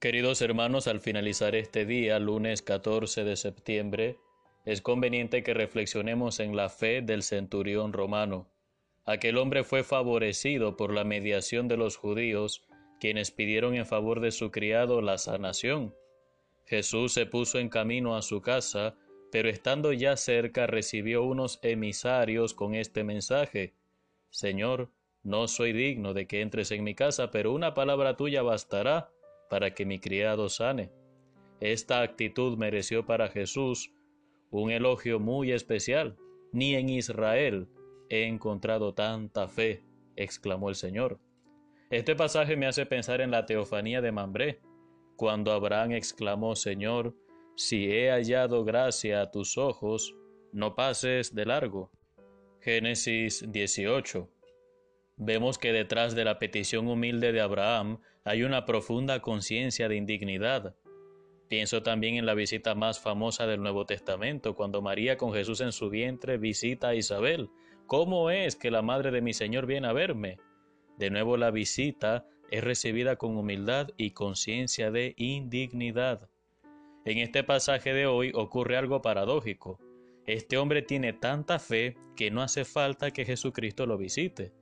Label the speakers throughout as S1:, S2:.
S1: Queridos hermanos, al finalizar este día, lunes 14 de septiembre, es conveniente que reflexionemos en la fe del centurión romano. Aquel hombre fue favorecido por la mediación de los judíos, quienes pidieron en favor de su criado la sanación. Jesús se puso en camino a su casa, pero estando ya cerca recibió unos emisarios con este mensaje. Señor, no soy digno de que entres en mi casa, pero una palabra tuya bastará para que mi criado sane. Esta actitud mereció para Jesús un elogio muy especial. Ni en Israel he encontrado tanta fe, exclamó el Señor. Este pasaje me hace pensar en la teofanía de Mambré, cuando Abraham exclamó, Señor, si he hallado gracia a tus ojos, no pases de largo. Génesis 18 vemos que detrás de la petición humilde de Abraham hay una profunda conciencia de indignidad. Pienso también en la visita más famosa del Nuevo Testamento, cuando María con Jesús en su vientre visita a Isabel. ¿Cómo es que la madre de mi Señor viene a verme? De nuevo la visita es recibida con humildad y conciencia de indignidad. En este pasaje de hoy ocurre algo paradójico. Este hombre tiene tanta fe que no hace falta que Jesucristo lo visite.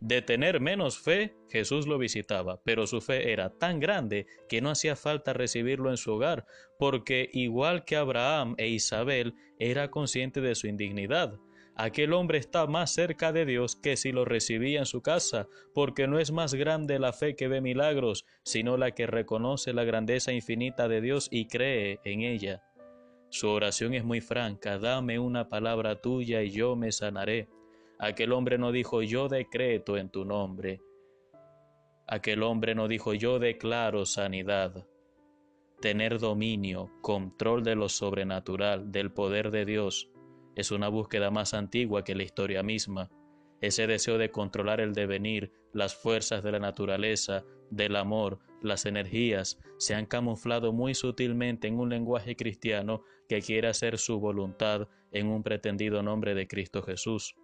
S1: De tener menos fe, Jesús lo visitaba, pero su fe era tan grande que no hacía falta recibirlo en su hogar, porque igual que Abraham e Isabel, era consciente de su indignidad. Aquel hombre está más cerca de Dios que si lo recibía en su casa, porque no es más grande la fe que ve milagros, sino la que reconoce la grandeza infinita de Dios y cree en ella. Su oración es muy franca, dame una palabra tuya y yo me sanaré. Aquel hombre no dijo yo decreto en tu nombre. Aquel hombre no dijo yo declaro sanidad. Tener dominio, control de lo sobrenatural, del poder de Dios, es una búsqueda más antigua que la historia misma. Ese deseo de controlar el devenir, las fuerzas de la naturaleza, del amor, las energías, se han camuflado muy sutilmente en un lenguaje cristiano que quiere hacer su voluntad en un pretendido nombre de Cristo Jesús.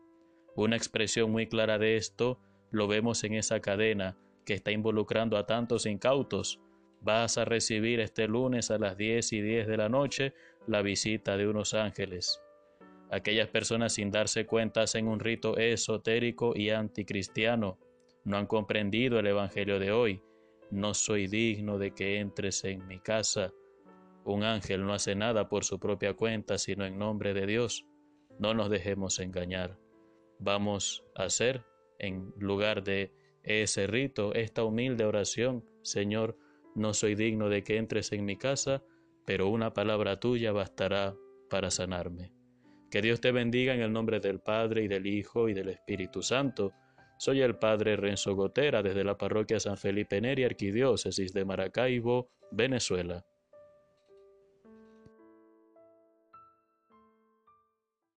S1: Una expresión muy clara de esto lo vemos en esa cadena que está involucrando a tantos incautos. Vas a recibir este lunes a las 10 y 10 de la noche la visita de unos ángeles. Aquellas personas sin darse cuenta hacen un rito esotérico y anticristiano. No han comprendido el Evangelio de hoy. No soy digno de que entres en mi casa. Un ángel no hace nada por su propia cuenta, sino en nombre de Dios. No nos dejemos engañar vamos a hacer en lugar de ese rito, esta humilde oración, Señor, no soy digno de que entres en mi casa, pero una palabra tuya bastará para sanarme. Que Dios te bendiga en el nombre del Padre y del Hijo y del Espíritu Santo. Soy el Padre Renzo Gotera desde la parroquia San Felipe Neri, Arquidiócesis de Maracaibo, Venezuela.